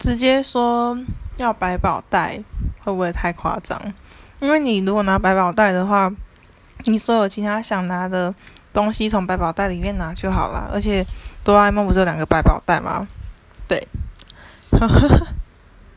直接说要百宝袋，会不会太夸张？因为你如果拿百宝袋的话，你所有其他想拿的东西从百宝袋里面拿就好了。而且哆啦 A 梦不是有两个百宝袋吗？对。呵呵呵。